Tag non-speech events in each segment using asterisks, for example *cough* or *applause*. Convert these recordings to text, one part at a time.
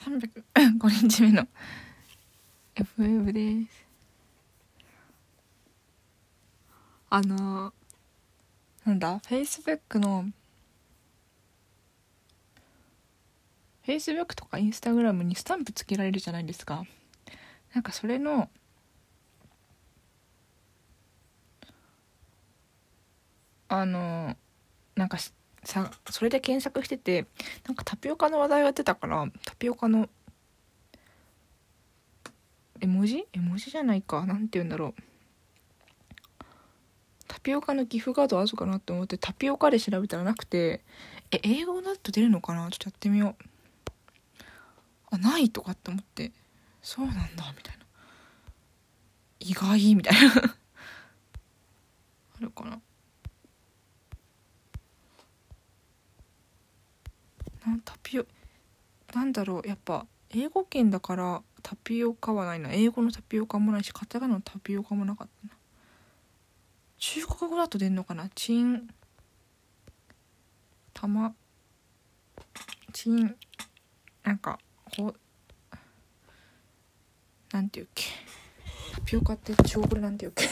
305日目の FF です。あのなんだ？Facebook の Facebook とか Instagram にスタンプつけられるじゃないですか。なんかそれのあのなんかさそれで検索しててなんかタピオカの話題が出たからタピオカの絵文字？絵文字じゃないか。なんて言うんだろう。タピオカのギフガードあるかなって思ってタピオカで調べたらなくてえ英語だと出るのかな？ちょっとやってみよう。あないとかって思って。そうなんだみたいな。意外みたいな。*laughs* あるかななんタピオなんだろうやっぱ英語圏だからタピオカはないな。英語のタピオカもないしカタカナのタピオカもなかったな。中国語だと出んのかな？チンたまチンなんかこうなんていうっけ？タピオカって中国語なんていうっけ？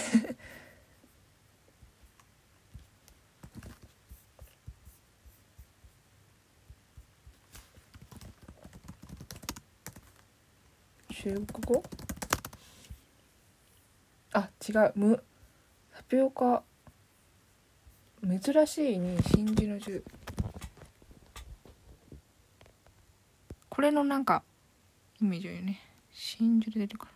中国語あ違う。むタピオカ。珍しいに真珠の十これのなんかイメージよね。真珠で出てる。か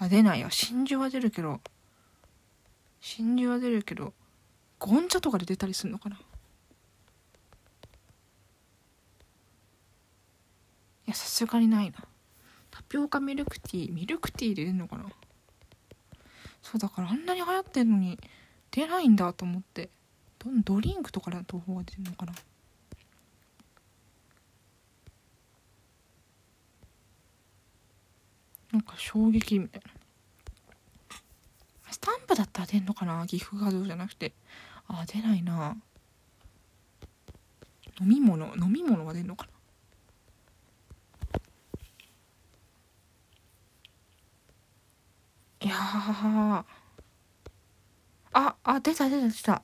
らあ出ないよ。真珠は出るけど真珠は出るけどゴンチャとかで出たりするのかないやさすがにないな。タピオカミルクティーミルクティーで出るのかな？そうだからあんなに流行ってんのに出ないんだと思って。どドリンクとかだと方が出るのかな？なんか衝撃みたいな。スタンプだったら出んのかな？岐阜画像じゃなくて。あ出ないな。飲み物飲み物は出んのかな？いやああ出た出た出た。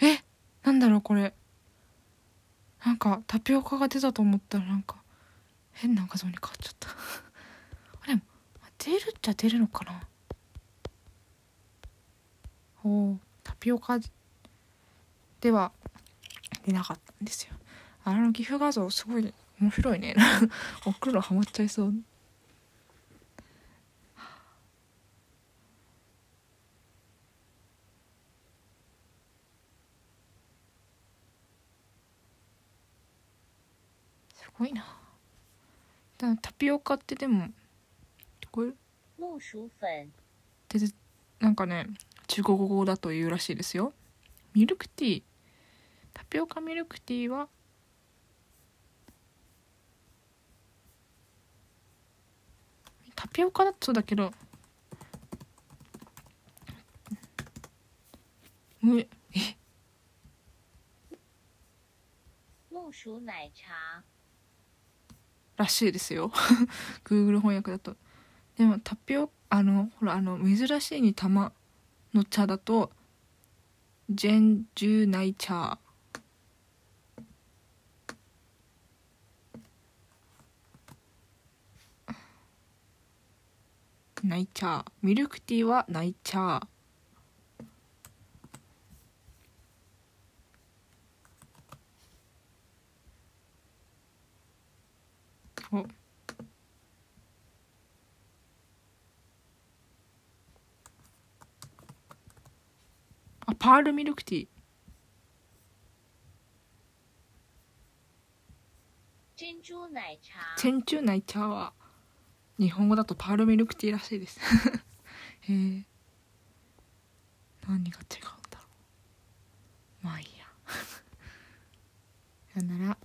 えなんだろうこれ。なんかタピオカが出たと思ったらなんか変な画像に変わっちゃった。*laughs* あれ出るっちゃ出るのかな？おタピオカ。では出なかったんですよ。あの岐阜画像すごい面白いね。送るのハマっちゃいそうすごいな。だタピオカってでもこれでなんかね中国語だと言うらしいですよ。ミルクティー。タピオカミルクティーはタピオカだとそうだけどむえ？木薯奶茶らしいですよ。*laughs* Google 翻訳だと。でもタピオあのほらあの珍しいに玉の茶だとジェンジュナイ茶ナイ茶ミルクティーはナイチャー。茶 *laughs* おあパールミルクティー。珍珠奶茶。チェンチューナイチャーは日本語だとパールミルクティーらしいです。*laughs* へえ何が違うんだろう。まあいいや。*laughs* さよなら